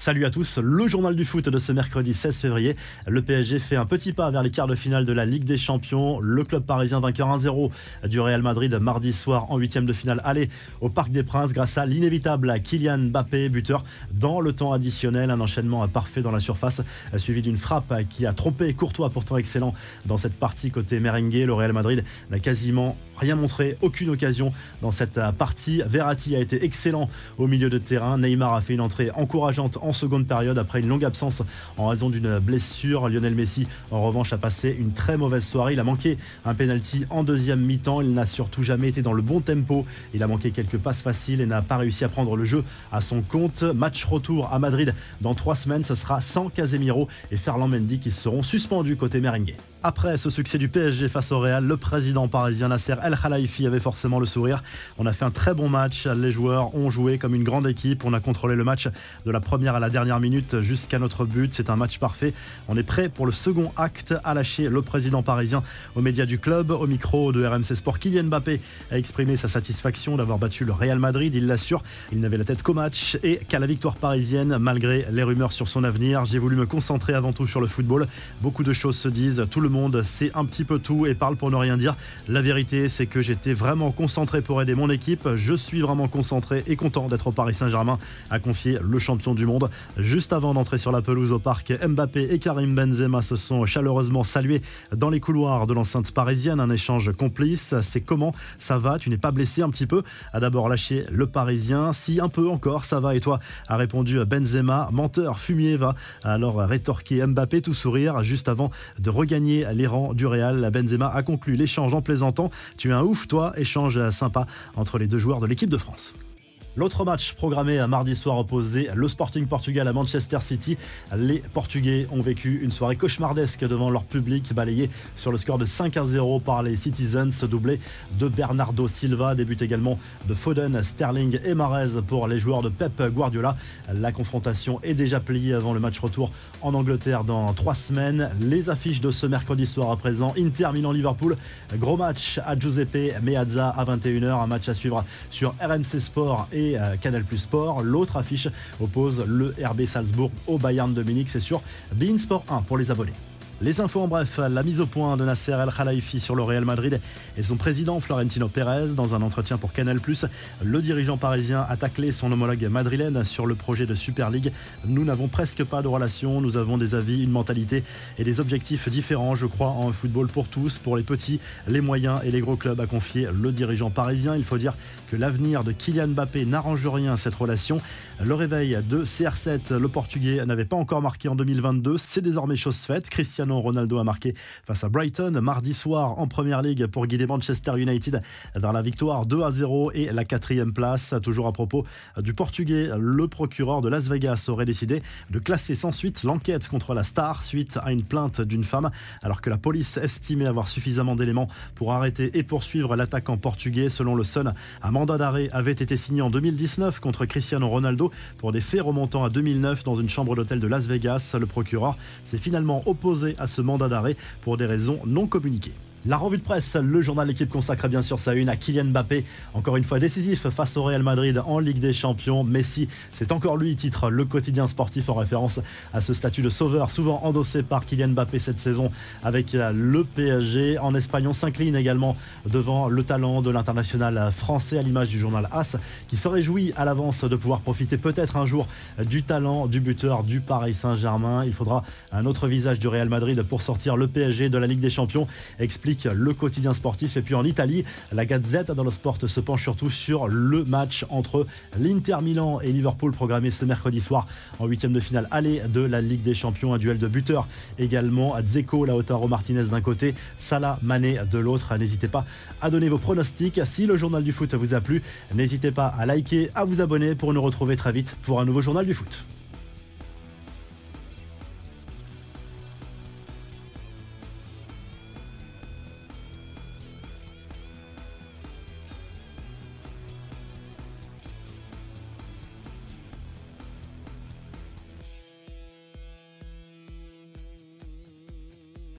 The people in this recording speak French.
Salut à tous, le journal du foot de ce mercredi 16 février. Le PSG fait un petit pas vers les quarts de finale de la Ligue des Champions. Le club parisien vainqueur 1-0 du Real Madrid mardi soir en huitième de finale aller au Parc des Princes grâce à l'inévitable Kylian Mbappé, buteur dans le temps additionnel. Un enchaînement parfait dans la surface suivi d'une frappe qui a trompé Courtois pourtant excellent dans cette partie côté merengue. Le Real Madrid n'a quasiment rien montré, aucune occasion dans cette partie. Verratti a été excellent au milieu de terrain. Neymar a fait une entrée encourageante en seconde période après une longue absence en raison d'une blessure. Lionel Messi, en revanche, a passé une très mauvaise soirée. Il a manqué un penalty en deuxième mi-temps. Il n'a surtout jamais été dans le bon tempo. Il a manqué quelques passes faciles et n'a pas réussi à prendre le jeu à son compte. Match retour à Madrid dans trois semaines. Ce sera sans Casemiro et Ferland Mendy qui seront suspendus côté merengue. Après ce succès du PSG face au Real, le président parisien Nasser El Khalifi avait forcément le sourire. On a fait un très bon match. Les joueurs ont joué comme une grande équipe. On a contrôlé le match de la première à la dernière minute jusqu'à notre but. C'est un match parfait. On est prêt pour le second acte à lâcher le président parisien aux médias du club. Au micro de RMC Sport, Kylian Mbappé a exprimé sa satisfaction d'avoir battu le Real Madrid. Il l'assure, il n'avait la tête qu'au match et qu'à la victoire parisienne, malgré les rumeurs sur son avenir. J'ai voulu me concentrer avant tout sur le football. Beaucoup de choses se disent. Monde sait un petit peu tout et parle pour ne rien dire. La vérité, c'est que j'étais vraiment concentré pour aider mon équipe. Je suis vraiment concentré et content d'être au Paris Saint-Germain, a confié le champion du monde. Juste avant d'entrer sur la pelouse au parc, Mbappé et Karim Benzema se sont chaleureusement salués dans les couloirs de l'enceinte parisienne. Un échange complice. C'est comment Ça va? Tu n'es pas blessé un petit peu? A d'abord lâché le Parisien. Si un peu encore, ça va. Et toi? A répondu Benzema. Menteur, fumier va. Alors rétorqué Mbappé, tout sourire, juste avant de regagner les rangs du Real. Benzema a conclu l'échange en plaisantant. Tu es un ouf, toi. Échange sympa entre les deux joueurs de l'équipe de France. L'autre match programmé à mardi soir opposé le Sporting Portugal à Manchester City. Les Portugais ont vécu une soirée cauchemardesque devant leur public, balayé sur le score de 5 à 0 par les Citizens, doublé de Bernardo Silva, début également de Foden, Sterling et Marez pour les joueurs de Pep Guardiola. La confrontation est déjà pliée avant le match retour en Angleterre dans trois semaines. Les affiches de ce mercredi soir à présent, Inter Milan-Liverpool, gros match à Giuseppe Meazza à 21h, un match à suivre sur RMC Sport et Canal Plus Sport. L'autre affiche oppose le RB Salzbourg au Bayern de Munich. C'est sur Bein Sport 1 pour les abonnés. Les infos en bref, la mise au point de Nasser El Khalifi sur le Real Madrid et son président Florentino Pérez dans un entretien pour Canal+. Le dirigeant parisien a taclé son homologue madrilène sur le projet de Super League. Nous n'avons presque pas de relation, nous avons des avis, une mentalité et des objectifs différents. Je crois en un football pour tous, pour les petits, les moyens et les gros clubs, a confié le dirigeant parisien. Il faut dire que l'avenir de Kylian Mbappé n'arrange rien à cette relation. Le réveil de CR7, le Portugais, n'avait pas encore marqué en 2022. C'est désormais chose faite. Cristiano Ronaldo a marqué face à Brighton mardi soir en Première Ligue pour guider Manchester United vers la victoire 2 à 0 et la quatrième place. Toujours à propos du Portugais, le procureur de Las Vegas aurait décidé de classer sans suite l'enquête contre la star suite à une plainte d'une femme, alors que la police estimait avoir suffisamment d'éléments pour arrêter et poursuivre l'attaquant portugais. Selon le Sun, un mandat d'arrêt avait été signé en 2019 contre Cristiano Ronaldo pour des faits remontant à 2009 dans une chambre d'hôtel de Las Vegas. Le procureur s'est finalement opposé à ce mandat d'arrêt pour des raisons non communiquées. La revue de presse, le journal L'équipe consacre bien sûr sa une à Kylian Mbappé, encore une fois décisif face au Real Madrid en Ligue des Champions. Messi, c'est encore lui, titre le quotidien sportif en référence à ce statut de sauveur, souvent endossé par Kylian Mbappé cette saison avec le PSG. En Espagne, on s'incline également devant le talent de l'international français à l'image du journal AS, qui se réjouit à l'avance de pouvoir profiter peut-être un jour du talent du buteur du Paris Saint-Germain. Il faudra un autre visage du Real Madrid pour sortir le PSG de la Ligue des Champions. Explique le quotidien sportif. Et puis en Italie, la Gazette le Sport se penche surtout sur le match entre l'Inter Milan et Liverpool programmé ce mercredi soir en huitième de finale aller de la Ligue des Champions. Un duel de buteurs également. à Dzeko, Lautaro Martinez d'un côté, Salah Mané de l'autre. N'hésitez pas à donner vos pronostics. Si le journal du foot vous a plu, n'hésitez pas à liker, à vous abonner pour nous retrouver très vite pour un nouveau journal du foot.